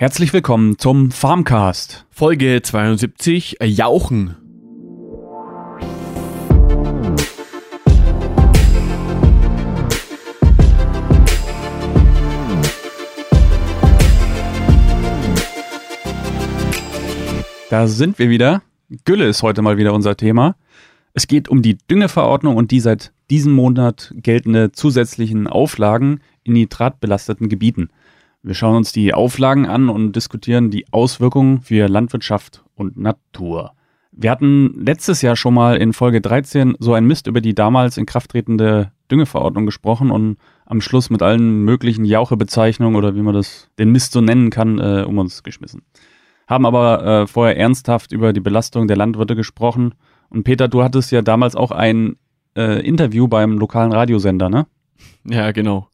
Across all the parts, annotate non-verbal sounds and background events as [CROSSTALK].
Herzlich willkommen zum Farmcast. Folge 72 äh, Jauchen. Da sind wir wieder. Gülle ist heute mal wieder unser Thema. Es geht um die Düngeverordnung und die seit diesem Monat geltende zusätzlichen Auflagen in nitratbelasteten Gebieten. Wir schauen uns die Auflagen an und diskutieren die Auswirkungen für Landwirtschaft und Natur. Wir hatten letztes Jahr schon mal in Folge 13 so ein Mist über die damals in Kraft tretende Düngeverordnung gesprochen und am Schluss mit allen möglichen Jauchebezeichnungen oder wie man das den Mist so nennen kann, äh, um uns geschmissen. Haben aber äh, vorher ernsthaft über die Belastung der Landwirte gesprochen. Und Peter, du hattest ja damals auch ein äh, Interview beim lokalen Radiosender, ne? Ja, genau.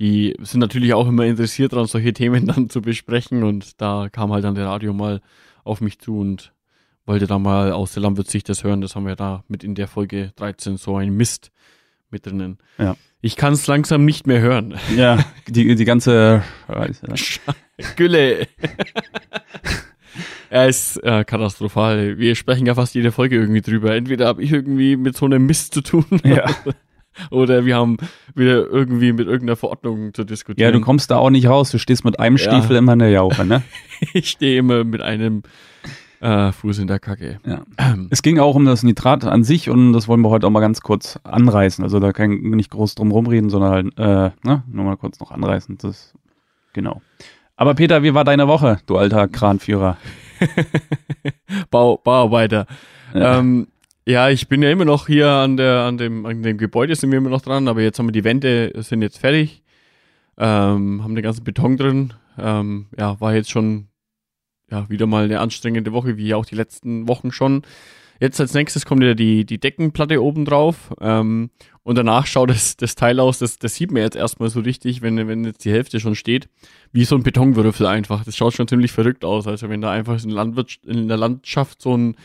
Die sind natürlich auch immer interessiert daran, solche Themen dann zu besprechen. Und da kam halt dann der Radio mal auf mich zu und wollte da mal aus der Landwirtsicht das hören. Das haben wir da mit in der Folge 13 so ein Mist mit drinnen. Ja. Ich kann es langsam nicht mehr hören. Ja, die, die ganze [LAUGHS] Gülle. [LAUGHS] Er ist äh, katastrophal. Wir sprechen ja fast jede Folge irgendwie drüber. Entweder habe ich irgendwie mit so einem Mist zu tun. Ja. Oder wir haben wieder irgendwie mit irgendeiner Verordnung zu diskutieren. Ja, du kommst da auch nicht raus. Du stehst mit einem Ja. Stiefel immer in der Jauche, ne? [LAUGHS] ich stehe immer mit einem äh, Fuß in der Kacke. Ja. Es ging auch um das Nitrat an sich und das wollen wir heute auch mal ganz kurz anreißen. Also da kann ich nicht groß drum rumreden, sondern halt, äh, ne, nur mal kurz noch anreißen. Das, genau. Aber Peter, wie war deine Woche, du alter Kranführer? [LAUGHS] Bau, Bauarbeiter. Ja. Ähm, ja, ich bin ja immer noch hier an der, an dem, an dem Gebäude sind wir immer noch dran, aber jetzt haben wir die Wände, sind jetzt fertig. Ähm, haben den ganzen Beton drin. Ähm, ja, war jetzt schon, ja, wieder mal eine anstrengende Woche, wie auch die letzten Wochen schon. Jetzt als nächstes kommt ja die, die Deckenplatte oben drauf. Ähm, und danach schaut das, das Teil aus, das, das sieht man jetzt erstmal so richtig, wenn, wenn jetzt die Hälfte schon steht, wie so ein Betonwürfel einfach. Das schaut schon ziemlich verrückt aus. Also wenn da einfach in, Landwirt, in der Landschaft so ein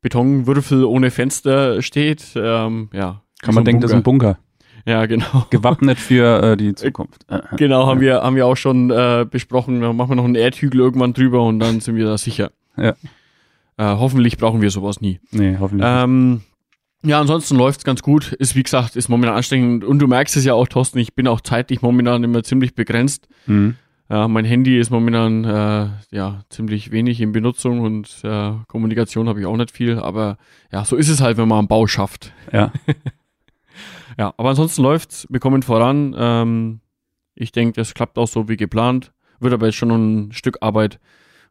Betonwürfel ohne Fenster steht, ähm, ja. Kann man so denken, das ist ein Bunker. Ja, genau. Gewappnet für äh, die Zukunft. Äh, äh. Genau, haben wir, haben wir auch schon äh, besprochen. Da machen wir noch einen Erdhügel irgendwann drüber und dann sind wir da sicher. Ja. Äh, hoffentlich brauchen wir sowas nie. Nee, hoffentlich. Ähm, ja, ansonsten läuft's ganz gut. Ist, wie gesagt, ist momentan anstrengend. Und du merkst es ja auch, Thorsten, ich bin auch zeitlich momentan immer ziemlich begrenzt. Mhm. Ja, mein Handy ist momentan äh, ja ziemlich wenig in Benutzung und äh, Kommunikation habe ich auch nicht viel. Aber ja, so ist es halt, wenn man einen Bau schafft. Ja. [LAUGHS] Ja, aber ansonsten läuft's. Wir kommen voran. Ähm, ich denke, das klappt auch so wie geplant. Wird aber jetzt schon ein Stück Arbeit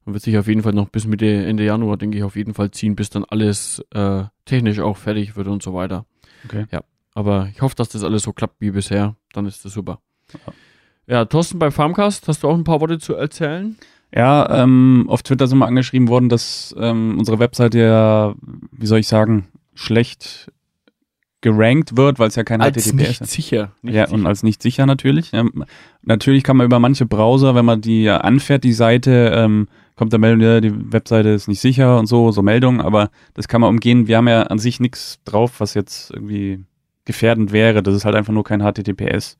und wird sich auf jeden Fall noch bis Mitte, Ende Januar, denke ich, auf jeden Fall ziehen, bis dann alles äh, technisch auch fertig wird und so weiter. Okay. Ja, aber ich hoffe, dass das alles so klappt wie bisher. Dann ist das super. Ja. Ja, Thorsten beim Farmcast, hast du auch ein paar Worte zu erzählen? Ja, ähm, auf Twitter sind wir angeschrieben worden, dass ähm, unsere Webseite ja, wie soll ich sagen, schlecht gerankt wird, weil es ja kein Als HTTPS nicht ist. sicher. Nicht ja, sicher. und als nicht sicher natürlich. Ähm, natürlich kann man über manche Browser, wenn man die anfährt, die Seite, ähm, kommt der Meldung, ja, die Webseite ist nicht sicher und so, so Meldungen, aber das kann man umgehen. Wir haben ja an sich nichts drauf, was jetzt irgendwie gefährdend wäre. Das ist halt einfach nur kein HTTPS.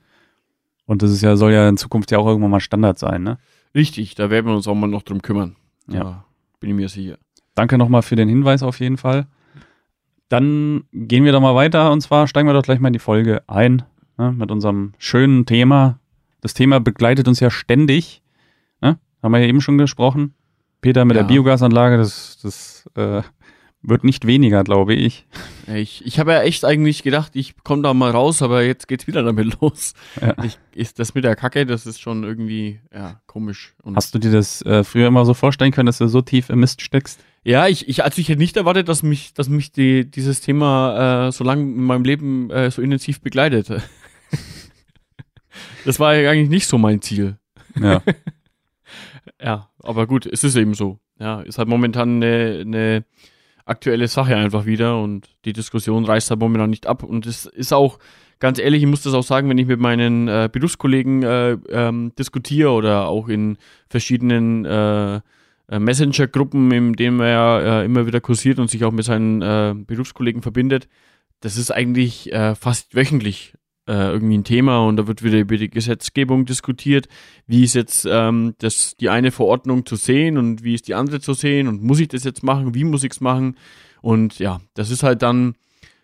Und das ist ja, soll ja in Zukunft ja auch irgendwann mal Standard sein, ne? Richtig, da werden wir uns auch mal noch drum kümmern. Ja. Da bin ich mir sicher. Danke nochmal für den Hinweis auf jeden Fall. Dann gehen wir doch mal weiter und zwar steigen wir doch gleich mal in die Folge ein ne, mit unserem schönen Thema. Das Thema begleitet uns ja ständig. Ne? Haben wir ja eben schon gesprochen. Peter mit Ja. der Biogasanlage, das, das äh, wird nicht weniger, glaube ich. Ich, ich habe ja echt eigentlich gedacht, ich komme da mal raus, aber jetzt geht's wieder damit [LAUGHS] los. Ja. Ich, ist das mit der Kacke, das ist schon irgendwie ja komisch. Und Hast du dir das äh, früher immer so vorstellen können, dass du so tief im Mist steckst? ja, ich, ich, also ich hätte nicht erwartet, dass mich, dass mich die, dieses Thema äh, so lange in meinem Leben äh, so intensiv begleitet. [LAUGHS] das war ja eigentlich nicht so mein Ziel. Ja. [LAUGHS] Ja, aber gut, es ist eben so. Ja, ist halt momentan eine, eine aktuelle Sache einfach wieder und die Diskussion reißt halt momentan nicht ab. Und es ist auch, ganz ehrlich, ich muss das auch sagen, wenn ich mit meinen äh, Berufskollegen äh, ähm, diskutiere oder auch in verschiedenen äh, äh, Messenger-Gruppen, in denen er äh, immer wieder kursiert und sich auch mit seinen äh, Berufskollegen verbindet, das ist eigentlich fast wöchentlich äh, irgendwie ein Thema und da wird wieder über die Gesetzgebung diskutiert. Wie ist jetzt ähm, das, die eine Verordnung zu sehen und wie ist die andere zu sehen und muss ich das jetzt machen? Wie muss ich es machen? Und ja, das ist halt dann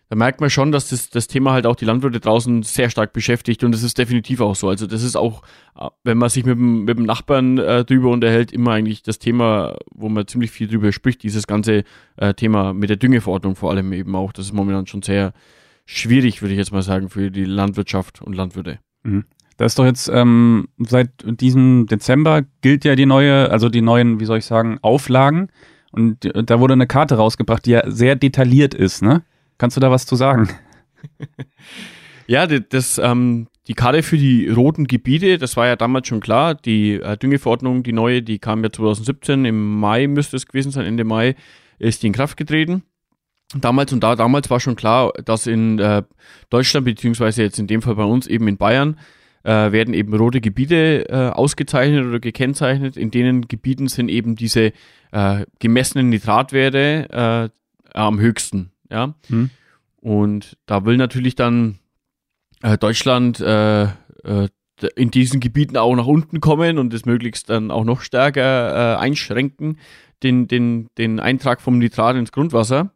da merkt man schon, dass das, das Thema halt auch die Landwirte draußen sehr stark beschäftigt und das ist definitiv auch so. Also das ist auch, äh, wenn man sich mit dem, mit dem Nachbarn äh, drüber unterhält, immer eigentlich das Thema, wo man ziemlich viel drüber spricht, dieses ganze äh, Thema mit der Düngeverordnung vor allem eben auch. Das ist momentan schon sehr schwierig, würde ich jetzt mal sagen, für die Landwirtschaft und Landwirte. Mhm. Da ist doch jetzt ähm, seit diesem Dezember gilt ja die neue, also die neuen, wie soll ich sagen, Auflagen. Und da wurde eine Karte rausgebracht, die ja sehr detailliert ist, ne? Kannst du da was zu sagen? [LAUGHS] ja, das, ähm, die Karte für die roten Gebiete, das war ja damals schon klar. Die äh, Düngeverordnung, die neue, die kam ja 2017, im Mai müsste es gewesen sein, Ende Mai ist die in Kraft getreten. Damals und da, damals war schon klar, dass in äh, Deutschland, beziehungsweise jetzt in dem Fall bei uns eben in Bayern, äh, werden eben rote Gebiete äh, ausgezeichnet oder gekennzeichnet. In denen Gebieten sind eben diese äh, gemessenen Nitratwerte äh, am höchsten. Ja. Hm. Und da will natürlich dann äh, Deutschland in diesen Gebieten auch nach unten kommen und es möglichst dann auch noch stärker einschränken, den, den, den Eintrag vom Nitrat ins Grundwasser.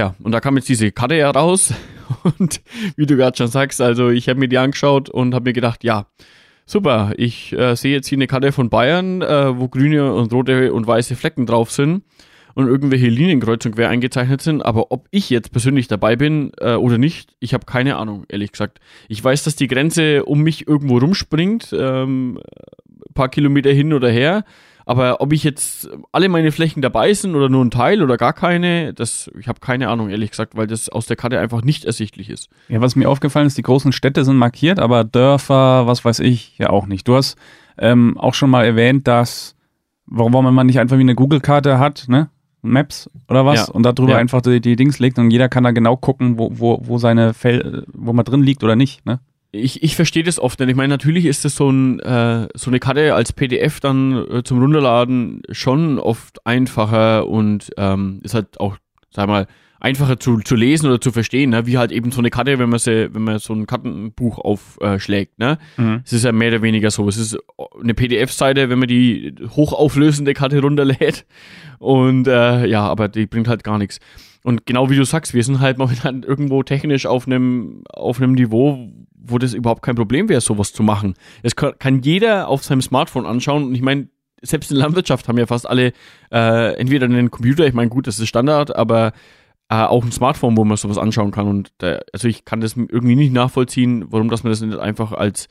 Ja, und da kam jetzt diese Karte heraus [LAUGHS] und wie du gerade schon sagst, also ich habe mir die angeschaut und habe mir gedacht, ja, super, ich äh, sehe jetzt hier eine Karte von Bayern, äh, wo grüne und rote und weiße Flecken drauf sind und irgendwelche Linien quer eingezeichnet sind. Aber ob ich jetzt persönlich dabei bin äh, oder nicht, ich habe keine Ahnung, ehrlich gesagt. Ich weiß, dass die Grenze um mich irgendwo rumspringt, ähm, paar Kilometer hin oder her. Aber ob ich jetzt alle meine Flächen dabei sind oder nur ein Teil oder gar keine, das, ich habe keine Ahnung, ehrlich gesagt, weil das aus der Karte einfach nicht ersichtlich ist. Ja, was mir aufgefallen ist, die großen Städte sind markiert, aber Dörfer, was weiß ich, ja auch nicht. Du hast ähm, auch schon mal erwähnt, dass, warum man nicht einfach wie eine Google-Karte hat, ne? Maps oder was ja. und darüber ja. einfach die, die, Dings legt und jeder kann da genau gucken, wo, wo, wo seine Fel wo man drin liegt oder nicht, ne? Ich, ich verstehe das oft, denn ich meine, natürlich ist das so, ein, äh, so eine Karte als PDF dann äh, zum Runterladen schon oft einfacher und ähm, ist halt auch, sag mal, einfacher zu, zu lesen oder zu verstehen, ne? wie halt eben so eine Karte, wenn man sie, wenn man so ein Kartenbuch aufschlägt, ne? Mhm. Es ist ja mehr oder weniger so. Es ist eine PDF-Seite, wenn man die hochauflösende Karte runterlädt. Und äh, ja, aber die bringt halt gar nichts. Und genau wie du sagst, wir sind halt momentan irgendwo technisch auf einem auf einem Niveau, wo das überhaupt kein Problem wäre, sowas zu machen. Kann, kann jeder auf seinem Smartphone anschauen und ich meine, selbst in der Landwirtschaft haben ja fast alle äh, entweder einen Computer, ich meine, gut, das ist Standard, aber äh, auch ein Smartphone, wo man sowas anschauen kann. Und äh, also ich kann das irgendwie nicht nachvollziehen, warum dass man das nicht einfach als,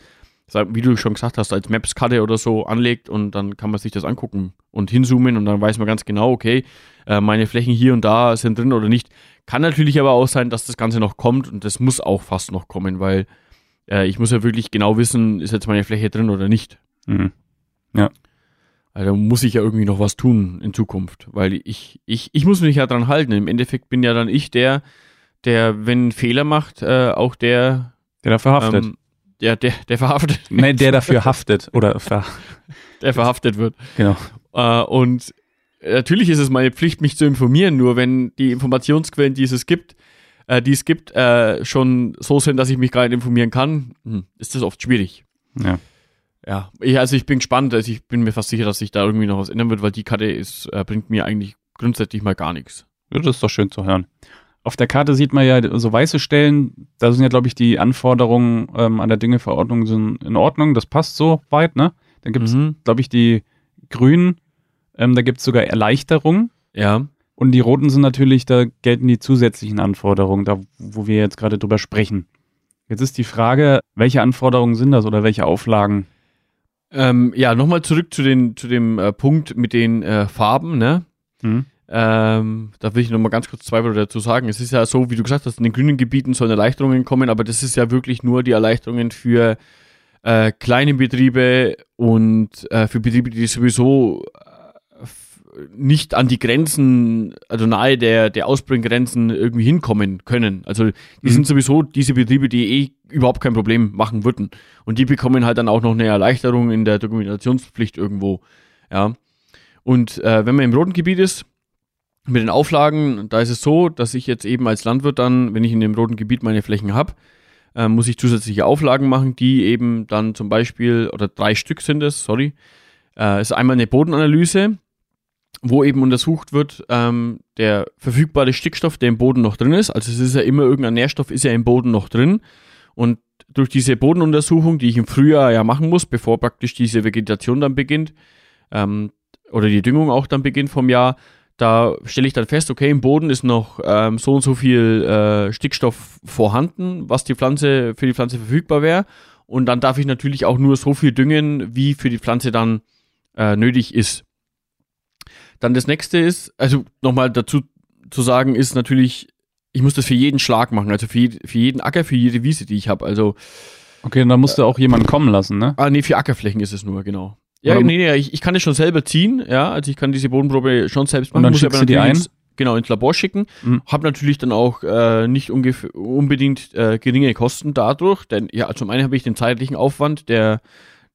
wie du schon gesagt hast, als Maps-Karte oder so anlegt und dann kann man sich das angucken und hinzoomen und dann weiß man ganz genau, okay, äh, meine Flächen hier und da sind drin oder nicht. Kann natürlich aber auch sein, dass das Ganze noch kommt und das muss auch fast noch kommen, weil äh, ich muss ja wirklich genau wissen, ist jetzt meine Fläche drin oder nicht. Mhm. Ja. Also muss ich ja irgendwie noch was tun in Zukunft, weil ich, ich, ich muss mich ja dran halten. Im Endeffekt bin ja dann ich der, der, wenn Fehler macht, äh, auch der, der dafür haftet. Ähm, der, der, der verhaftet. Nein, der dafür haftet oder ver [LAUGHS] der verhaftet wird. Genau. Äh, und natürlich ist es meine Pflicht, mich zu informieren, nur wenn die Informationsquellen, die es gibt, äh, die es gibt, äh, schon so sind, dass ich mich gerade informieren kann, hm, ist das oft schwierig. Ja ja, ich, also ich bin gespannt. Also ich bin mir fast sicher, dass sich da irgendwie noch was ändern wird, weil die Karte ist, äh, bringt mir eigentlich grundsätzlich mal gar nichts. Ja, das ist doch schön zu hören. Auf der Karte sieht man ja so weiße Stellen, da sind ja, glaube ich, die Anforderungen ähm, an der Düngeverordnung sind in Ordnung, das passt so weit, ne? Dann gibt es, mhm. glaube ich, die grünen, ähm, da gibt es sogar Erleichterungen. Ja. Und die roten sind natürlich, da gelten die zusätzlichen Anforderungen, da wo wir jetzt gerade drüber sprechen. Jetzt ist die Frage, welche Anforderungen sind das oder welche Auflagen? Ähm, ja, nochmal zurück zu, den, zu dem äh, Punkt mit den äh, Farben, ne? Mhm. Ähm, da will ich nochmal ganz kurz zwei Worte dazu sagen. Es ist ja so, wie du gesagt hast, in den grünen Gebieten sollen Erleichterungen kommen, aber das ist ja wirklich nur die Erleichterungen für äh, kleine Betriebe und äh, für Betriebe, die sowieso nicht an die Grenzen, also nahe der, der Ausbringgrenzen irgendwie hinkommen können. Also die mhm. sind sowieso diese Betriebe, die eh überhaupt kein Problem machen würden. Und die bekommen halt dann auch noch eine Erleichterung in der Dokumentationspflicht irgendwo. Ja. Und äh, wenn man im roten Gebiet ist, mit den Auflagen, da ist es so, dass ich jetzt eben als Landwirt dann, wenn ich in dem roten Gebiet meine Flächen habe, äh, muss ich zusätzliche Auflagen machen, die eben dann zum Beispiel, oder drei Stück sind es, sorry, äh, ist einmal eine Bodenanalyse, wo eben untersucht wird, ähm, der verfügbare Stickstoff, der im Boden noch drin ist. Also es ist ja immer irgendein Nährstoff, ist ja im Boden noch drin. Und durch diese Bodenuntersuchung, die ich im Frühjahr ja machen muss, bevor praktisch diese Vegetation dann beginnt, ähm, oder die Düngung auch dann beginnt vom Jahr, da stelle ich dann fest, okay, im Boden ist noch ähm, so und so viel äh, Stickstoff vorhanden, was die Pflanze für die Pflanze verfügbar wäre. Und dann darf ich natürlich auch nur so viel düngen, wie für die Pflanze dann äh, nötig ist. Dann das nächste ist, also nochmal dazu zu sagen, ist natürlich, ich muss das für jeden Schlag machen, also für, für jeden Acker, für jede Wiese, die ich habe. Also Okay, dann musst du auch jemanden kommen lassen, ne? Ah, nee, für Ackerflächen ist es nur, genau. Ja, Oder- nee, nee, ich, ich kann das schon selber ziehen, ja, also ich kann diese Bodenprobe schon selbst Und machen, dann muss schickst du die ein? Ins, genau, ins Labor schicken. Mhm. Hab natürlich dann auch äh, nicht unbedingt äh, geringe Kosten dadurch, denn ja, zum einen habe ich den zeitlichen Aufwand, der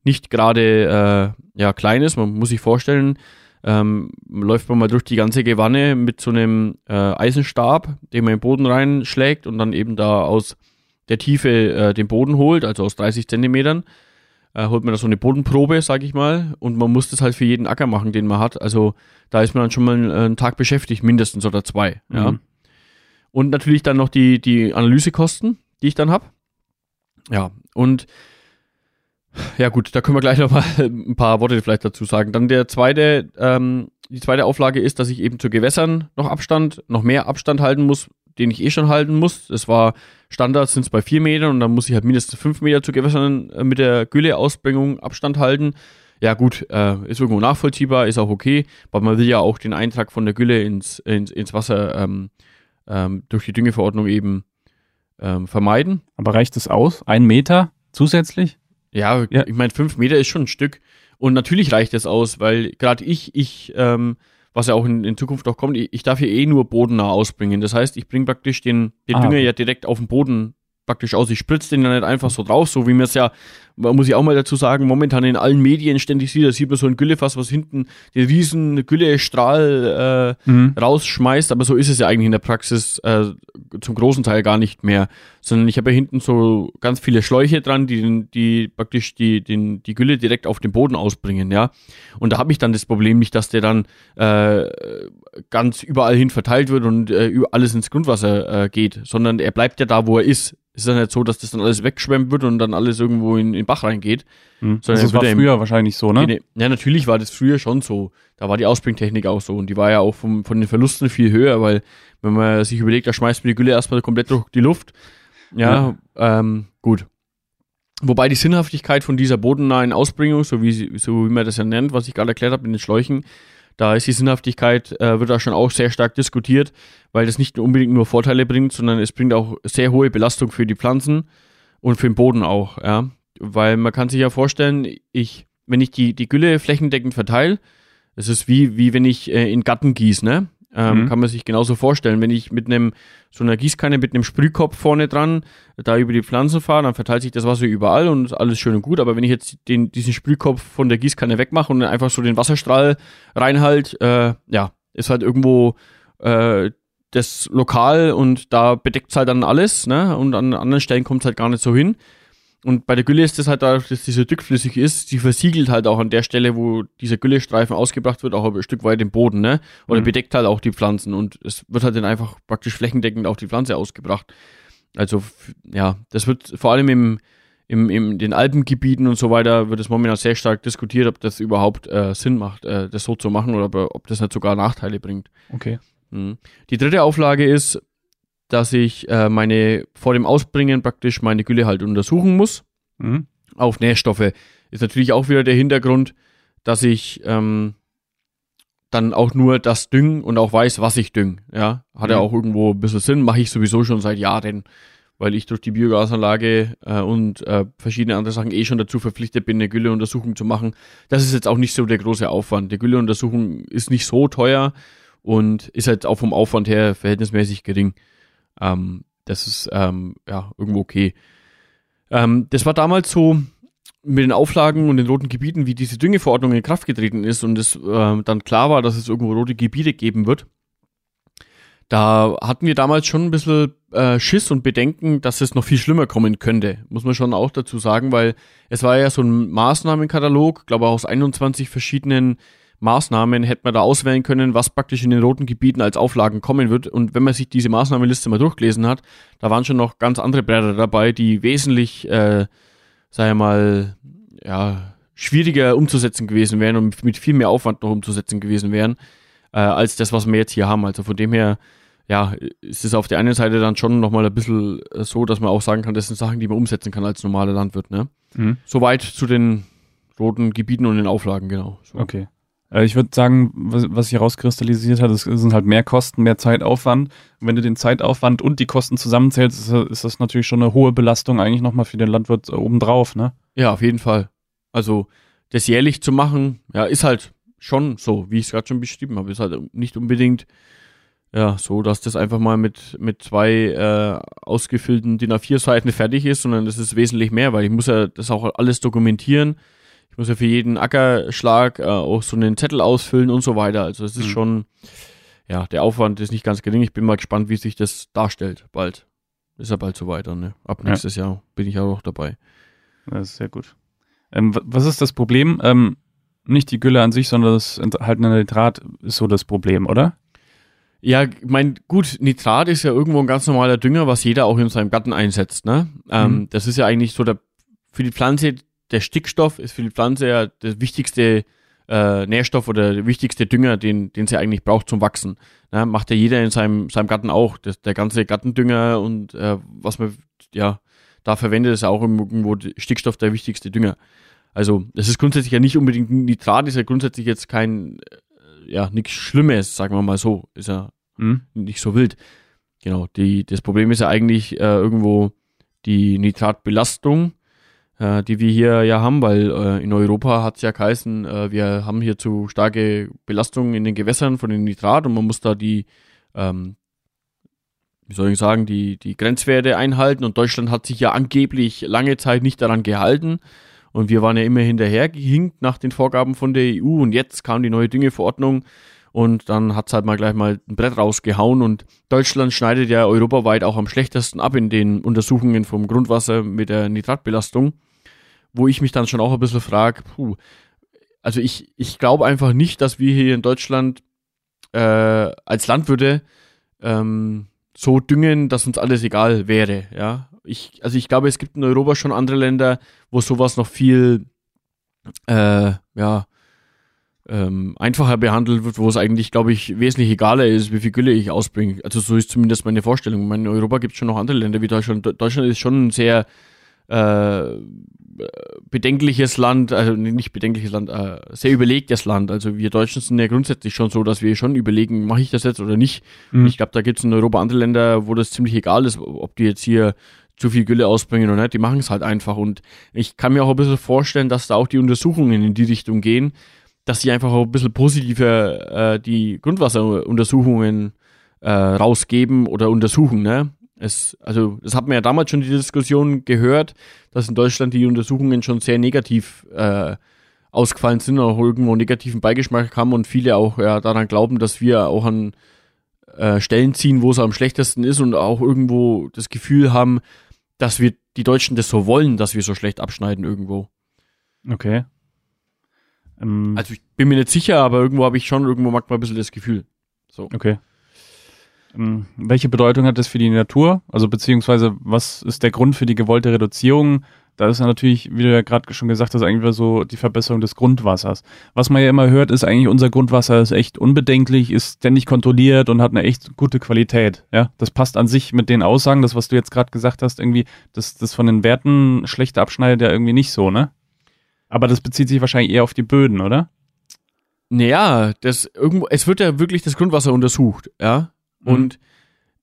nicht gerade äh, ja, klein ist, man muss sich vorstellen, ähm, läuft man mal durch die ganze Gewanne mit so einem äh, Eisenstab, den man im Boden reinschlägt und dann eben da aus der Tiefe äh, den Boden holt, also aus 30 Zentimetern, äh, holt man da so eine Bodenprobe, sag ich mal, und man muss das halt für jeden Acker machen, den man hat. Also da ist man dann schon mal einen, einen Tag beschäftigt, mindestens oder zwei. Ja. Mhm. Und natürlich dann noch die, die Analysekosten, die ich dann habe. Ja, und ja gut, da können wir gleich noch mal [LAUGHS] ein paar Worte vielleicht dazu sagen. Dann der zweite, ähm, die zweite Auflage ist, dass ich eben zu Gewässern noch Abstand, noch mehr Abstand halten muss, den ich eh schon halten muss. Das war Standard sind es bei vier Metern und dann muss ich halt mindestens fünf Meter zu Gewässern äh, mit der Gülleausbringung Abstand halten. Ja gut, äh, ist irgendwo nachvollziehbar, ist auch okay, weil man will ja auch den Eintrag von der Gülle ins, ins, ins Wasser ähm, ähm, durch die Düngeverordnung eben ähm, vermeiden. Aber reicht es aus? Ein Meter zusätzlich? Ja, Ja. ich meine, fünf Meter ist schon ein Stück. Und natürlich reicht das aus, weil gerade ich, ich, ähm, was ja auch in, in Zukunft auch kommt, ich, ich darf hier eh nur bodennah ausbringen. Das heißt, ich bringe praktisch den, den Ah, Dünger ja direkt auf den Boden praktisch aus. Ich spritze den ja nicht einfach so drauf, so wie man es ja, muss ich auch mal dazu sagen, momentan in allen Medien ständig sieht, da sieht man so ein Güllefass, was hinten den riesen Güllestrahl äh, Mhm. rausschmeißt, aber so ist es ja eigentlich in der Praxis äh, zum großen Teil gar nicht mehr, sondern ich habe ja hinten so ganz viele Schläuche dran, die, die praktisch die, den, die Gülle direkt auf den Boden ausbringen, ja. Und da habe ich dann das Problem nicht, dass der dann äh, ganz überall hin verteilt wird und äh, alles ins Grundwasser äh, geht, sondern er bleibt ja da, wo er ist. Es ist ja nicht so, dass das dann alles wegschwemmt wird und dann alles irgendwo in, in den Bach reingeht. Mhm. Sondern Also das wird war er früher wahrscheinlich so, ne? Ja, natürlich war das früher schon so. Da war die Ausbringtechnik auch so und die war ja auch vom, von den Verlusten viel höher, weil wenn man sich überlegt, da schmeißt man die Gülle erstmal komplett durch die Luft. Ja, Ähm, gut. Wobei die Sinnhaftigkeit von dieser bodennahen Ausbringung, so wie, sie- so wie man das ja nennt, was ich gerade erklärt habe in den Schläuchen, da ist die Sinnhaftigkeit, äh, wird da schon auch sehr stark diskutiert, weil das nicht unbedingt nur Vorteile bringt, sondern es bringt auch sehr hohe Belastung für die Pflanzen und für den Boden auch, ja. Weil man kann sich ja vorstellen, ich, wenn ich die, die Gülle flächendeckend verteile, das ist wie, wie wenn ich äh, in Gatten gieße, ne? Ähm, Mhm. Kann man sich genauso vorstellen. Wenn ich mit einem, so einer Gießkanne mit einem Sprühkopf vorne dran da über die Pflanzen fahre, dann verteilt sich das Wasser überall und alles schön und gut. Aber wenn ich jetzt den, diesen Sprühkopf von der Gießkanne wegmache und einfach so den Wasserstrahl reinhalt, äh, ja, ist halt irgendwo äh, das Lokal und da bedeckt es halt dann alles, ne? Und an anderen Stellen kommt es halt gar nicht so hin. Und bei der Gülle ist das halt dadurch, dass diese dickflüssig ist, sie versiegelt halt auch an der Stelle, wo dieser Güllestreifen ausgebracht wird, auch ein Stück weit den Boden, ne? Oder Mhm. bedeckt halt auch die Pflanzen und es wird halt dann einfach praktisch flächendeckend auf die Pflanze ausgebracht. Also, ja, das wird vor allem im, im, im den Alpengebieten und so weiter wird es momentan sehr stark diskutiert, ob das überhaupt äh, Sinn macht, äh, das so zu machen oder ob, ob das nicht sogar Nachteile bringt. Okay. Mhm. Die dritte Auflage ist, dass ich äh, meine vor dem Ausbringen praktisch meine Gülle halt untersuchen muss Mhm. auf Nährstoffe. Ist natürlich auch wieder der Hintergrund, dass ich ähm, dann auch nur das düngen und auch weiß, was ich düng. Ja, hat ja Mhm. auch irgendwo ein bisschen Sinn, mache ich sowieso schon seit Jahren, weil ich durch die Biogasanlage äh, und äh, verschiedene andere Sachen eh schon dazu verpflichtet bin, eine Gülleuntersuchung zu machen. Das ist jetzt auch nicht so der große Aufwand. Die Gülleuntersuchung ist nicht so teuer und ist halt auch vom Aufwand her verhältnismäßig gering. Ähm, das ist ähm, ja irgendwo okay. Ähm, das war damals so mit den Auflagen und den roten Gebieten, wie diese Düngeverordnung in Kraft getreten ist und es ähm, dann klar war, dass es irgendwo rote Gebiete geben wird. Da hatten wir damals schon ein bisschen äh, Schiss und Bedenken, dass es noch viel schlimmer kommen könnte, muss man schon auch dazu sagen, weil es war ja so ein Maßnahmenkatalog, glaube aus 21 verschiedenen Maßnahmen hätte man da auswählen können, was praktisch in den roten Gebieten als Auflagen kommen wird. Und wenn man sich diese Maßnahmenliste mal durchgelesen hat, da waren schon noch ganz andere Bretter dabei, die wesentlich, äh, sag ich mal, ja, schwieriger umzusetzen gewesen wären und mit viel mehr Aufwand noch umzusetzen gewesen wären, äh, als das, was wir jetzt hier haben. Also von dem her, ja, ist es auf der einen Seite dann schon nochmal ein bisschen so, dass man auch sagen kann, das sind Sachen, die man umsetzen kann als normaler Landwirt. Ne? Mhm. Soweit zu den roten Gebieten und den Auflagen, genau. So. Okay. Äh, ich würde sagen, was, sich herauskristallisiert hat, ist, sind halt mehr Kosten, mehr Zeitaufwand. Wenn du den Zeitaufwand und die Kosten zusammenzählst, ist, ist das natürlich schon eine hohe Belastung eigentlich nochmal für den Landwirt obendrauf, ne? Ja, auf jeden Fall. Also, das jährlich zu machen, ja, ist halt schon so, wie ich es gerade schon beschrieben habe. Ist halt nicht unbedingt ja, so, dass das einfach mal mit, mit zwei äh, ausgefüllten DIN A4-Seiten fertig ist, sondern das ist wesentlich mehr, weil ich muss ja das auch alles dokumentieren ich muss ja für jeden Ackerschlag äh, auch so einen Zettel ausfüllen und so weiter. Also es ist mhm. schon, ja, der Aufwand ist nicht ganz gering. Ich bin mal gespannt, wie sich das darstellt. Bald. Ist ja bald so weiter, ne? Ab nächstes ja. Jahr bin ich auch dabei. Das ist sehr gut. Ähm, was ist das Problem? Ähm, nicht die Gülle an sich, sondern das enthaltene Nitrat ist so das Problem, oder? Ja, mein gut, Nitrat ist ja irgendwo ein ganz normaler Dünger, was jeder auch in seinem Garten einsetzt. Ne? Ähm, mhm. das ist ja eigentlich so der für die Pflanze der Stickstoff ist für die Pflanze ja der wichtigste äh, Nährstoff oder der wichtigste Dünger, den, den sie eigentlich braucht zum Wachsen. Ja, macht ja jeder in seinem, seinem Garten auch. Das, der ganze Gartendünger und äh, was man ja da verwendet, ist ja auch irgendwo Stickstoff der wichtigste Dünger. Also das ist grundsätzlich ja nicht unbedingt Nitrat, ist ja grundsätzlich jetzt kein, äh, ja, nichts Schlimmes, sagen wir mal so. Ist ja hm? nicht so wild. Genau, die, das Problem ist ja eigentlich äh, irgendwo die Nitratbelastung äh, die wir hier ja haben, weil äh, in Europa hat es ja geheißen, äh, wir haben hier zu starke Belastungen in den Gewässern von den Nitrat und man muss da die, ähm, wie soll ich sagen, die, die Grenzwerte einhalten. Und Deutschland hat sich ja angeblich lange Zeit nicht daran gehalten. Und wir waren ja immer hinterhergehinkt nach den Vorgaben von der EU und jetzt kam die neue Düngeverordnung und dann hat's halt mal gleich mal ein Brett rausgehauen und Deutschland schneidet ja europaweit auch am schlechtesten ab in den Untersuchungen vom Grundwasser mit der Nitratbelastung, wo ich mich dann schon auch ein bisschen frage, puh, also ich, ich glaube einfach nicht, dass wir hier in Deutschland äh, als Landwirte ähm, so düngen, dass uns alles egal wäre, ja. Ich, also ich glaube, es gibt in Europa schon andere Länder, wo sowas noch viel äh, ja, ähm, einfacher behandelt wird, wo es eigentlich, glaube ich, wesentlich egaler ist, wie viel Gülle ich ausbringe. Also so ist zumindest meine Vorstellung. Ich meine, in Europa gibt es schon noch andere Länder wie Deutschland. Deutschland ist schon ein sehr äh, bedenkliches Land, also nicht bedenkliches Land, äh, sehr überlegtes Land. Also wir Deutschen sind ja grundsätzlich schon so, dass wir schon überlegen, mache ich das jetzt oder nicht. Mhm. Ich glaube, da gibt es in Europa andere Länder, wo das ziemlich egal ist, ob die jetzt hier zu viel Gülle ausbringen oder nicht. Die machen es halt einfach. Und ich kann mir auch ein bisschen vorstellen, dass da auch die Untersuchungen in die Richtung gehen, dass sie einfach auch ein bisschen positiver äh, die Grundwasseruntersuchungen äh, rausgeben oder untersuchen, ne? Es, also, das hat man ja damals schon die Diskussion gehört, dass in Deutschland die Untersuchungen schon sehr negativ äh, ausgefallen sind, auch irgendwo negativen Beigeschmack haben und viele auch ja, daran glauben, dass wir auch an äh, Stellen ziehen, wo es am schlechtesten ist und auch irgendwo das Gefühl haben, dass wir die Deutschen das so wollen, dass wir so schlecht abschneiden irgendwo. Okay. Ähm, also ich bin mir nicht sicher, aber irgendwo habe ich schon irgendwo manchmal ein bisschen das Gefühl. So. Okay. Ähm, welche Bedeutung hat das für die Natur? Also beziehungsweise was ist der Grund für die gewollte Reduzierung? Da ist ja natürlich, wie du ja gerade schon gesagt hast, eigentlich so die Verbesserung des Grundwassers. Was man ja immer hört, ist eigentlich, unser Grundwasser ist echt unbedenklich, ist ständig kontrolliert und hat eine echt gute Qualität. Ja, das passt an sich mit den Aussagen, das, was du jetzt gerade gesagt hast, irgendwie, das, das von den Werten schlecht abschneidet ja irgendwie nicht so, ne? Aber das bezieht sich wahrscheinlich eher auf die Böden, oder? Naja, das irgendwo, es wird ja wirklich das Grundwasser untersucht, ja. Mhm. Und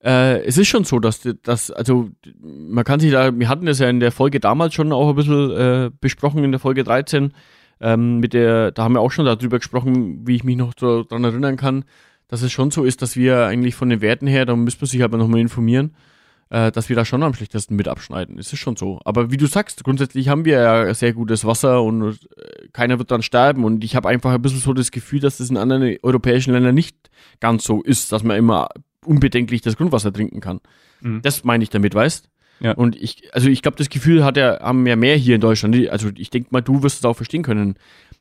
äh, es ist schon so, dass das, also man kann sich da, wir hatten das ja in der Folge damals schon auch ein bisschen äh, besprochen, in der Folge 13, ähm, mit der, da haben wir auch schon darüber gesprochen, wie ich mich noch so daran erinnern kann, dass es schon so ist, dass wir eigentlich von den Werten her, da müsste man sich aber nochmal informieren, äh, dass wir da schon am schlechtesten mit abschneiden. Es ist schon so. Aber wie du sagst, grundsätzlich haben wir ja sehr gutes Wasser und äh, keiner wird dann sterben. Und ich habe einfach ein bisschen so das Gefühl, dass das in anderen europäischen Ländern nicht ganz so ist, dass man immer unbedenklich das Grundwasser trinken kann. Mhm. Das meine ich damit, weißt? Ja. Und ich, also ich glaube, das Gefühl hat er, haben ja mehr hier in Deutschland. Also ich denke mal, du wirst es auch verstehen können.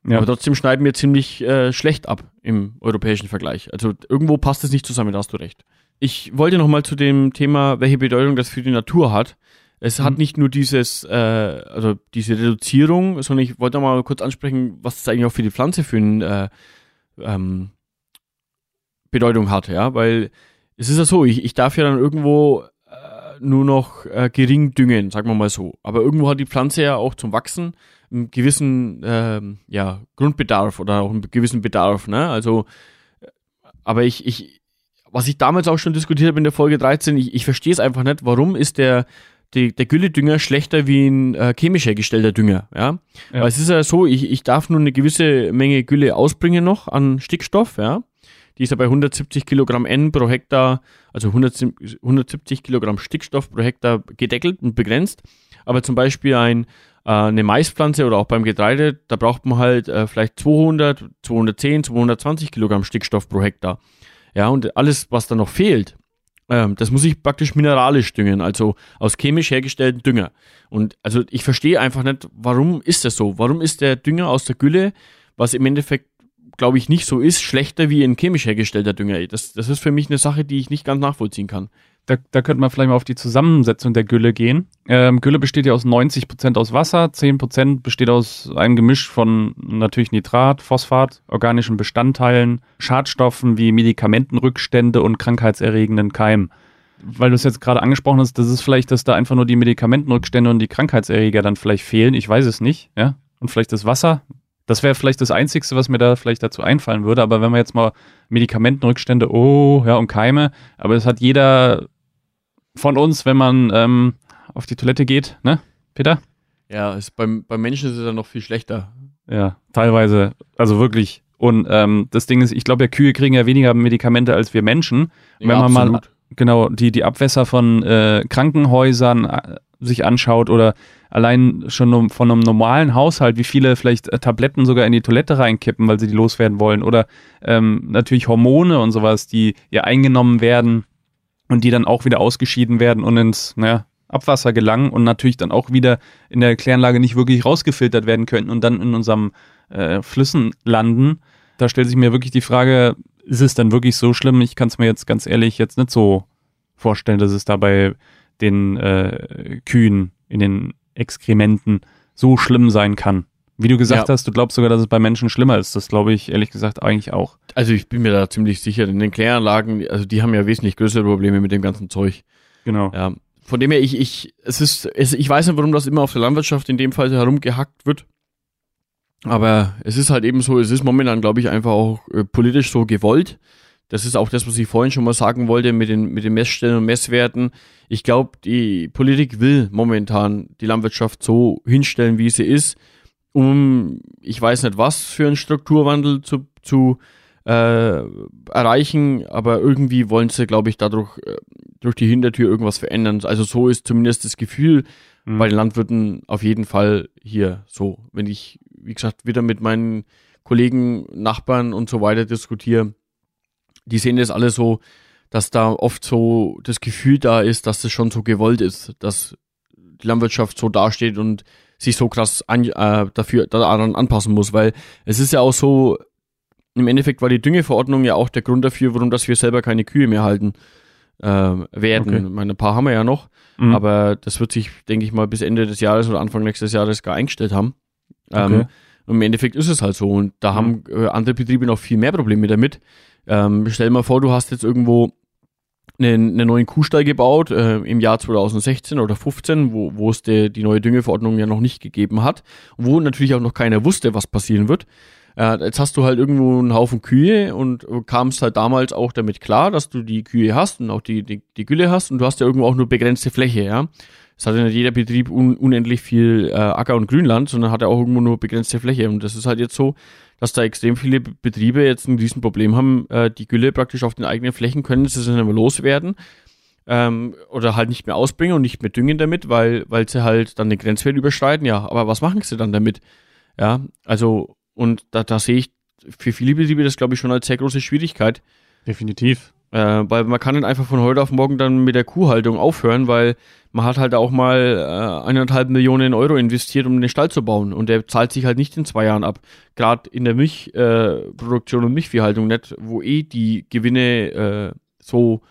Ja. Aber trotzdem schneiden wir ziemlich äh, schlecht ab im europäischen Vergleich. Also irgendwo passt es nicht zusammen, da hast du recht. Ich wollte noch mal zu dem Thema, welche Bedeutung das für die Natur hat. Es hat Mhm. nicht nur dieses, äh, also diese Reduzierung, sondern ich wollte mal kurz ansprechen, was es eigentlich auch für die Pflanze für eine äh, ähm, Bedeutung hat, ja, weil es ist ja so, ich, ich darf ja dann irgendwo äh, nur noch äh, gering düngen, sagen wir mal so. Aber irgendwo hat die Pflanze ja auch zum Wachsen einen gewissen ähm, ja, Grundbedarf oder auch einen gewissen Bedarf, ne? Also, äh, aber ich, ich, was ich damals auch schon diskutiert habe in der Folge 13, ich, ich verstehe es einfach nicht, warum ist der, die, der Gülledünger schlechter wie ein äh, chemisch hergestellter Dünger, ja? Ja. Weil es ist ja so, ich, ich darf nur eine gewisse Menge Gülle ausbringen noch an Stickstoff, ja? Die ist ja bei 170 Kilogramm N pro Hektar, also 100, 170 Kilogramm Stickstoff pro Hektar gedeckelt und begrenzt. Aber zum Beispiel ein, äh, eine Maispflanze oder auch beim Getreide, da braucht man halt äh, vielleicht 200, 210, 220 Kilogramm Stickstoff pro Hektar. Ja, und alles, was da noch fehlt, ähm, das muss ich praktisch mineralisch düngen, also aus chemisch hergestellten Dünger. Und also ich verstehe einfach nicht, warum ist das so? Warum ist der Dünger aus der Gülle, was im Endeffekt, glaube ich, nicht so ist, schlechter wie ein chemisch hergestellter Dünger? Das, das ist für mich eine Sache, die ich nicht ganz nachvollziehen kann. Da, da könnte man vielleicht mal auf die Zusammensetzung der Gülle gehen. Ähm, Gülle besteht ja aus 90 Prozent aus Wasser, 10 Prozent besteht aus einem Gemisch von natürlich Nitrat, Phosphat, organischen Bestandteilen, Schadstoffen wie Medikamentenrückstände und krankheitserregenden Keimen. Weil du es jetzt gerade angesprochen hast, das ist vielleicht, dass da einfach nur die Medikamentenrückstände und die Krankheitserreger dann vielleicht fehlen. Ich weiß es nicht, ja. Und vielleicht das Wasser. Das wäre vielleicht das Einzigste, was mir da vielleicht dazu einfallen würde. Aber wenn man jetzt mal Medikamentenrückstände, oh, ja, und Keime, aber das hat jeder von uns, wenn man ähm, auf die Toilette geht, ne, Peter? Ja, ist beim, beim Menschen ist es dann noch viel schlechter. Ja, teilweise, also wirklich. Und ähm, das Ding ist, ich glaube, ja, Kühe kriegen ja weniger Medikamente als wir Menschen. Wenn man mal genau die, die Abwässer von äh, Krankenhäusern äh, sich anschaut oder allein schon von einem normalen Haushalt, wie viele vielleicht äh, Tabletten sogar in die Toilette reinkippen, weil sie die loswerden wollen. Oder ähm, natürlich Hormone und sowas, die ja eingenommen werden und die dann auch wieder ausgeschieden werden und ins naja, Abwasser gelangen und natürlich dann auch wieder in der Kläranlage nicht wirklich rausgefiltert werden könnten und dann in unserem äh, Flüssen landen. Da stellt sich mir wirklich die Frage, ist es dann wirklich so schlimm? Ich kann es mir jetzt ganz ehrlich jetzt nicht so vorstellen, dass es da bei den äh, Kühen in den Exkrementen so schlimm sein kann. Wie du gesagt Ja. hast, du glaubst sogar, dass es bei Menschen schlimmer ist. Das glaube ich ehrlich gesagt eigentlich auch. Also ich bin mir da ziemlich sicher, in den Kläranlagen, also die haben ja wesentlich größere Probleme mit dem ganzen Zeug. Genau. Ja. Von dem her, ich, ich, es ist, es, ich weiß nicht, warum das immer auf der Landwirtschaft in dem Fall herumgehackt wird. Aber es ist halt eben so, es ist momentan, glaube ich, einfach auch äh, politisch so gewollt. Das ist auch das, was ich vorhin schon mal sagen wollte mit den, mit den Messstellen und Messwerten. Ich glaube, die Politik will momentan die Landwirtschaft so hinstellen, wie sie ist, um, ich weiß nicht was für einen Strukturwandel zu, zu äh, erreichen, aber irgendwie wollen sie, glaube ich, dadurch äh, durch die Hintertür irgendwas verändern. Also so ist zumindest das Gefühl Mhm. bei den Landwirten auf jeden Fall hier so. Wenn ich, wie gesagt, wieder mit meinen Kollegen, Nachbarn und so weiter diskutiere, die sehen das alle so, dass da oft so das Gefühl da ist, dass das schon so gewollt ist, dass die Landwirtschaft so dasteht und sich so krass an, äh, dafür daran anpassen muss, weil es ist ja auch so, im Endeffekt war die Düngeverordnung ja auch der Grund dafür, warum dass wir selber keine Kühe mehr halten äh, werden. Okay. Ich meine, ein paar haben wir ja noch, Mhm. aber das wird sich, denke ich mal, bis Ende des Jahres oder Anfang nächstes Jahres gar eingestellt haben. Ähm, Okay. und im Endeffekt ist es halt so. Und da Mhm. haben äh, andere Betriebe noch viel mehr Probleme damit. Ähm, stell dir mal vor, du hast jetzt irgendwo einen, einen neuen Kuhstall gebaut äh, im Jahr 2016 oder 15, wo, wo es die, die neue Düngeverordnung ja noch nicht gegeben hat, wo natürlich auch noch keiner wusste, was passieren wird. Äh, jetzt hast du halt irgendwo einen Haufen Kühe und kamst halt damals auch damit klar, dass du die Kühe hast und auch die, die, die Gülle hast und du hast ja irgendwo auch nur begrenzte Fläche, ja. Es hat ja nicht jeder Betrieb un, unendlich viel äh, Acker- und Grünland, sondern hat ja auch irgendwo nur begrenzte Fläche. Und das ist halt jetzt so, dass da extrem viele Betriebe jetzt ein Riesenproblem haben, äh, die Gülle praktisch auf den eigenen Flächen können sie dann immer loswerden ähm, oder halt nicht mehr ausbringen und nicht mehr düngen damit, weil, weil sie halt dann den Grenzwert überschreiten. Ja, aber was machen sie dann damit? Ja, also, und da, da sehe ich für viele Betriebe das, glaube ich, schon als sehr große Schwierigkeit. Definitiv. Äh, weil man kann nicht einfach von heute auf morgen dann mit der Kuhhaltung aufhören, weil man hat halt auch mal äh, eineinhalb Millionen Euro investiert, um den Stall zu bauen. Und der zahlt sich halt nicht in zwei Jahren ab. Gerade in der Milchproduktion äh, und Milchviehhaltung nicht, wo eh die Gewinne äh, so,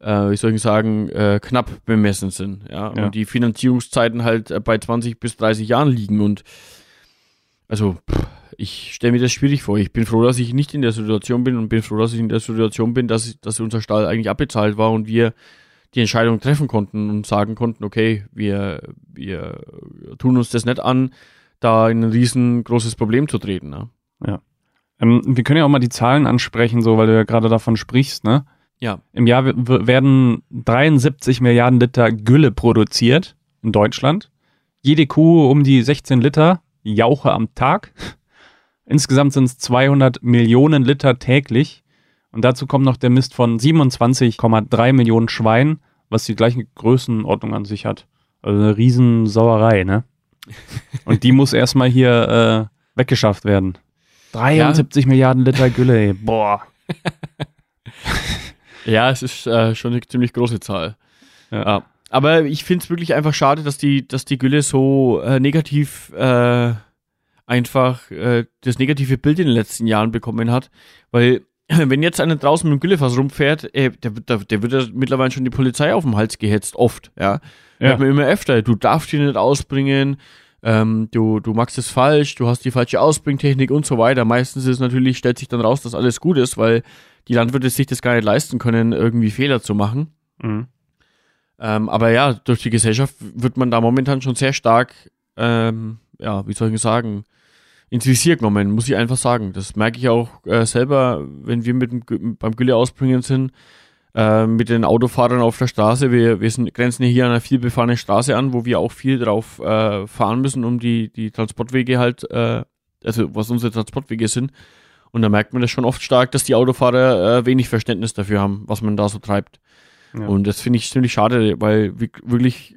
äh, wie soll ich sagen, äh, knapp bemessen sind. Ja? ja? Und die Finanzierungszeiten halt äh, bei 20 bis 30 Jahren liegen. Und also, pff, ich stelle mir das schwierig vor. Ich bin froh, dass ich nicht in der Situation bin und bin froh, dass ich in der Situation bin, dass, dass unser Stall eigentlich abbezahlt war und wir die Entscheidung treffen konnten und sagen konnten, okay, wir, wir tun uns das nicht an, da in ein riesengroßes Problem zu treten. Ne? Ja. Ähm, wir können ja auch mal die Zahlen ansprechen, so, weil du ja gerade davon sprichst, ne? Ja. Im Jahr werden 73 Milliarden Liter Gülle produziert in Deutschland. Jede Kuh um die 16 Liter Jauche am Tag. Insgesamt sind es 200 Millionen Liter täglich. Und dazu kommt noch der Mist von 27,3 Millionen Schweinen, was die gleiche Größenordnung an sich hat. Also eine Riesensauerei, ne? [LAUGHS] Und die muss erstmal hier äh, weggeschafft werden. 73 ja. Milliarden Liter Gülle, ey. Boah. [LAUGHS] ja, es ist äh, schon eine ziemlich große Zahl. Ja. Aber ich finde es wirklich einfach schade, dass die, dass die Gülle so äh, negativ äh, einfach äh, das negative Bild in den letzten Jahren bekommen hat, weil [CLEARS THROAT] wenn jetzt einer draußen mit dem Güllefass rumfährt, äh, der, der, der wird ja mittlerweile schon die Polizei auf dem Hals gehetzt, oft, ja. ja. Hört man immer öfter, du darfst ihn nicht ausbringen, ähm, du, du machst es falsch, du hast die falsche Ausbringtechnik und so weiter. Meistens ist natürlich, stellt sich dann raus, dass alles gut ist, weil die Landwirte sich das gar nicht leisten können, irgendwie Fehler zu machen. Mhm. Ähm, aber ja, durch die Gesellschaft wird man da momentan schon sehr stark, ähm, ja, wie soll ich sagen, ins Visier genommen, muss ich einfach sagen. Das merke ich auch äh, selber, wenn wir mit dem, beim Gülle ausbringen sind, äh, mit den Autofahrern auf der Straße. Wir, wir sind, grenzen hier an einer viel befahrenen Straße an, wo wir auch viel drauf äh, fahren müssen, um die, die Transportwege halt, äh, also was unsere Transportwege sind. Und da merkt man das schon oft stark, dass die Autofahrer äh, wenig Verständnis dafür haben, was man da so treibt. Ja. Und das finde ich ziemlich schade, weil wirklich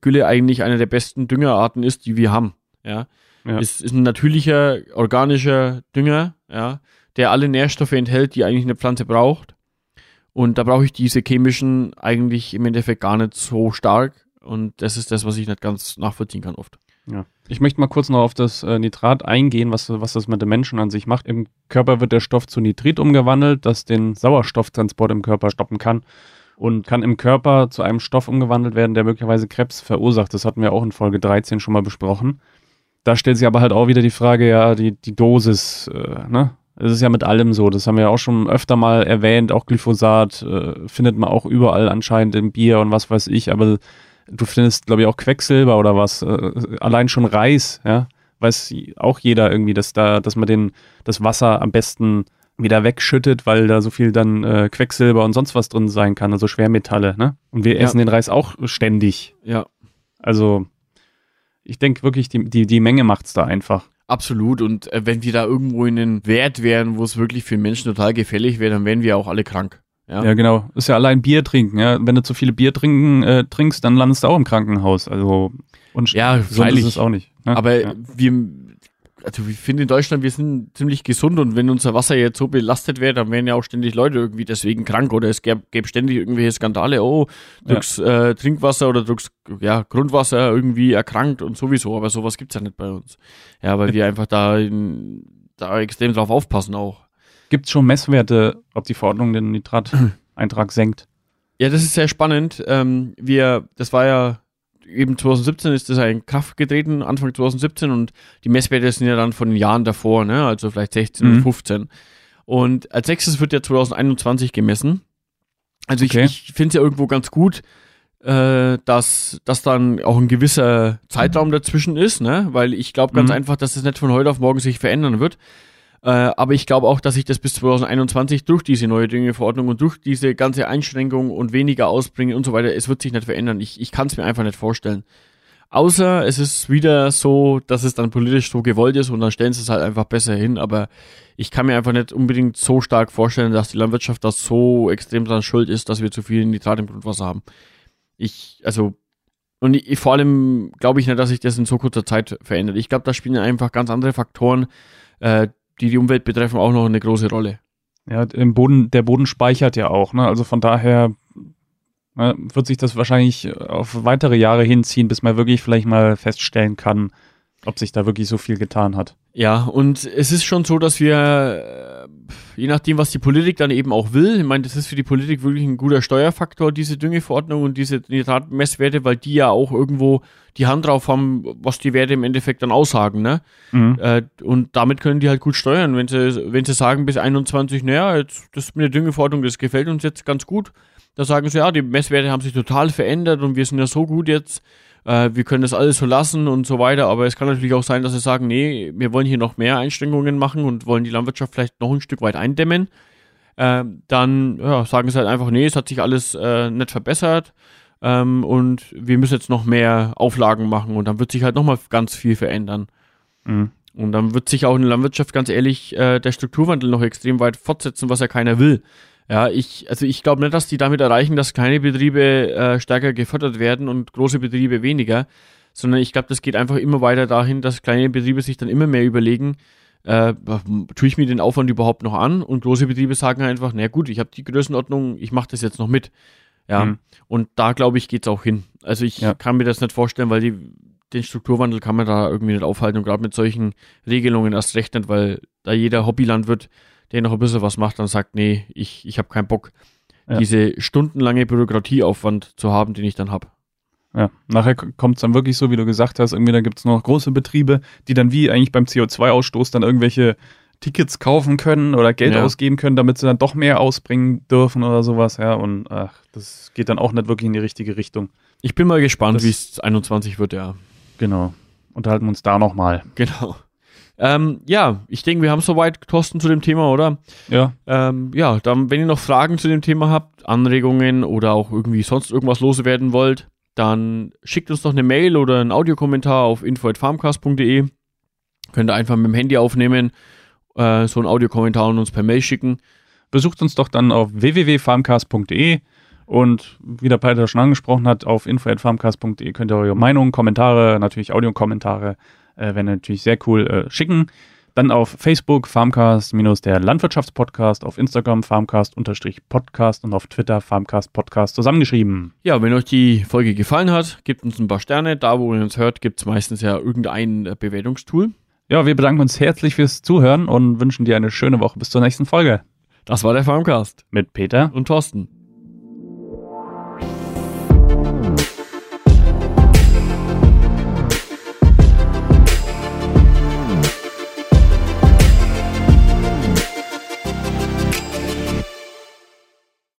Gülle eigentlich eine der besten Düngerarten ist, die wir haben. Ja. Ja. Ist, ist ein natürlicher, organischer Dünger, ja, der alle Nährstoffe enthält, die eigentlich eine Pflanze braucht. Und da brauche ich diese chemischen eigentlich im Endeffekt gar nicht so stark. Und das ist das, was ich nicht ganz nachvollziehen kann oft. Ja. Ich möchte mal kurz noch auf das äh, Nitrat eingehen, was, was das mit dem Menschen an sich macht. Im Körper wird der Stoff zu Nitrit umgewandelt, das den Sauerstofftransport im Körper stoppen kann und kann im Körper zu einem Stoff umgewandelt werden, der möglicherweise Krebs verursacht. Das hatten wir auch in Folge 13 schon mal besprochen. Da stellt sich aber halt auch wieder die Frage, ja, die, die Dosis, äh, ne? Es ist ja mit allem so, das haben wir ja auch schon öfter mal erwähnt, auch Glyphosat äh, findet man auch überall anscheinend im Bier und was weiß ich, aber du findest, glaube ich, auch Quecksilber oder was, äh, allein schon Reis, ja, weiß auch jeder irgendwie, dass da, dass man den, das Wasser am besten wieder wegschüttet, weil da so viel dann äh, Quecksilber und sonst was drin sein kann, also Schwermetalle, ne? Und wir ja. essen den Reis auch ständig. Ja. Also ich denke wirklich, die, die, die Menge macht's da einfach. Absolut. Und äh, wenn wir da irgendwo in einen Wert wären, wo es wirklich für Menschen total gefällig wäre, dann wären wir auch alle krank. Ja, ja genau. Ist ja allein Bier trinken. Ja? Wenn du zu viele Bier trinken, äh, trinkst, dann landest du auch im Krankenhaus. Also und ja, freilich. ist es auch nicht. Ne? Aber ja. wir, also ich finde in Deutschland, wir sind ziemlich gesund und wenn unser Wasser jetzt so belastet wäre, dann wären ja auch ständig Leute irgendwie deswegen krank oder es gäbe, gäbe ständig irgendwelche Skandale, oh, druckst ja. äh, Trinkwasser oder druckst ja, Grundwasser irgendwie erkrankt und sowieso, aber sowas gibt's ja nicht bei uns. Ja, weil wir einfach da, in, da extrem drauf aufpassen auch. Gibt's schon Messwerte, ob die Verordnung den Nitrateintrag senkt? Ja, das ist sehr spannend. Ähm, wir, das war ja eben 2017 ist das in Kraft getreten, Anfang 2017 und die Messwerte sind ja dann von den Jahren davor, ne? also vielleicht 16 mhm. oder 15. Und als nächstes wird ja 2021 gemessen. Also okay. ich, ich finde es ja irgendwo ganz gut, äh, dass, dass dann auch ein gewisser Zeitraum dazwischen ist, ne? weil ich glaube ganz mhm. einfach, dass das nicht von heute auf morgen sich verändern wird. Äh, aber ich glaube auch, dass sich das bis 2021 durch diese neue Düngeverordnung und durch diese ganze Einschränkung und weniger Ausbringen und so weiter, es wird sich nicht verändern. Ich, ich kann es mir einfach nicht vorstellen. Außer es ist wieder so, dass es dann politisch so gewollt ist und dann stellen sie es halt einfach besser hin. Aber ich kann mir einfach nicht unbedingt so stark vorstellen, dass die Landwirtschaft das so extrem dran schuld ist, dass wir zu viel Nitrat im Grundwasser haben. Ich, also, und ich, vor allem glaube ich nicht, dass sich das in so kurzer Zeit verändert. Ich glaube, da spielen einfach ganz andere Faktoren, äh, die die Umwelt betreffen, auch noch eine große Rolle. Ja, im Boden, der Boden speichert ja auch, ne? Also von daher ne, wird sich das wahrscheinlich auf weitere Jahre hinziehen, bis man wirklich vielleicht mal feststellen kann, ob sich da wirklich so viel getan hat. Ja, und es ist schon so, dass wir, äh, je nachdem, was die Politik dann eben auch will, ich meine, das ist für die Politik wirklich ein guter Steuerfaktor, diese Düngeverordnung und diese Nitratmesswerte, weil die ja auch irgendwo die Hand drauf haben, was die Werte im Endeffekt dann aussagen, ne? Mhm. Äh, und damit können die halt gut steuern, wenn sie, wenn sie sagen bis 21, naja, jetzt, das mit der Düngeverordnung, das gefällt uns jetzt ganz gut, da sagen sie, ja, die Messwerte haben sich total verändert und wir sind ja so gut jetzt, äh, wir können das alles so lassen und so weiter. Aber es kann natürlich auch sein, dass sie sagen, nee, wir wollen hier noch mehr Einschränkungen machen und wollen die Landwirtschaft vielleicht noch ein Stück weit eindämmen. Äh, dann ja, sagen sie halt einfach, nee, es hat sich alles äh, nicht verbessert ähm, und wir müssen jetzt noch mehr Auflagen machen und dann wird sich halt nochmal ganz viel verändern. Mhm. Und dann wird sich auch in der Landwirtschaft ganz ehrlich äh, der Strukturwandel noch extrem weit fortsetzen, was ja keiner will. Ja, ich, also ich glaube nicht, dass die damit erreichen, dass kleine Betriebe äh, stärker gefördert werden und große Betriebe weniger, sondern ich glaube, das geht einfach immer weiter dahin, dass kleine Betriebe sich dann immer mehr überlegen, äh, tue ich mir den Aufwand überhaupt noch an? Und große Betriebe sagen einfach, na gut, ich habe die Größenordnung, ich mache das jetzt noch mit. Ja, mhm. und da glaube ich, geht's auch hin. Also ich ja. kann mir das nicht vorstellen, weil die, den Strukturwandel kann man da irgendwie nicht aufhalten und gerade mit solchen Regelungen erst recht nicht, weil da jeder Hobbylandwirt der noch ein bisschen was macht, dann sagt, nee, ich, ich habe keinen Bock, ja. diese stundenlange Bürokratieaufwand zu haben, den ich dann habe. Ja, nachher kommt es dann wirklich so, wie du gesagt hast, irgendwie da gibt es noch große Betriebe, die dann wie eigentlich beim CO2-Ausstoß dann irgendwelche Tickets kaufen können oder Geld ja. ausgeben können, damit sie dann doch mehr ausbringen dürfen oder sowas, ja, und ach, das geht dann auch nicht wirklich in die richtige Richtung. Ich bin mal gespannt, wie es 21 wird, ja. Genau. Unterhalten wir uns da nochmal. Genau. Ähm, ja, ich denke, wir haben soweit, Thorsten, zu dem Thema, oder? Ja. Ähm, ja, dann, wenn ihr noch Fragen zu dem Thema habt, Anregungen oder auch irgendwie sonst irgendwas loswerden wollt, dann schickt uns doch eine Mail oder einen Audiokommentar auf info.farmcast.de. Könnt ihr einfach mit dem Handy aufnehmen, äh, so einen Audiokommentar und uns per Mail schicken. Besucht uns doch dann auf www.farmcast.de und wie der Peter schon angesprochen hat, auf info.farmcast.de könnt ihr eure Meinungen, Kommentare, natürlich Audiokommentare äh, Wäre natürlich sehr cool. Äh, schicken. Dann auf Facebook Farmcast minus der Landwirtschaftspodcast, auf Instagram Farmcast unterstrich Podcast und auf Twitter Farmcast Podcast zusammengeschrieben. Ja, wenn euch die Folge gefallen hat, gebt uns ein paar Sterne. Da, wo ihr uns hört, gibt es meistens ja irgendein äh, Bewertungstool. Ja, wir bedanken uns herzlich fürs Zuhören und wünschen dir eine schöne Woche bis zur nächsten Folge. Das war der Farmcast mit Peter und Thorsten.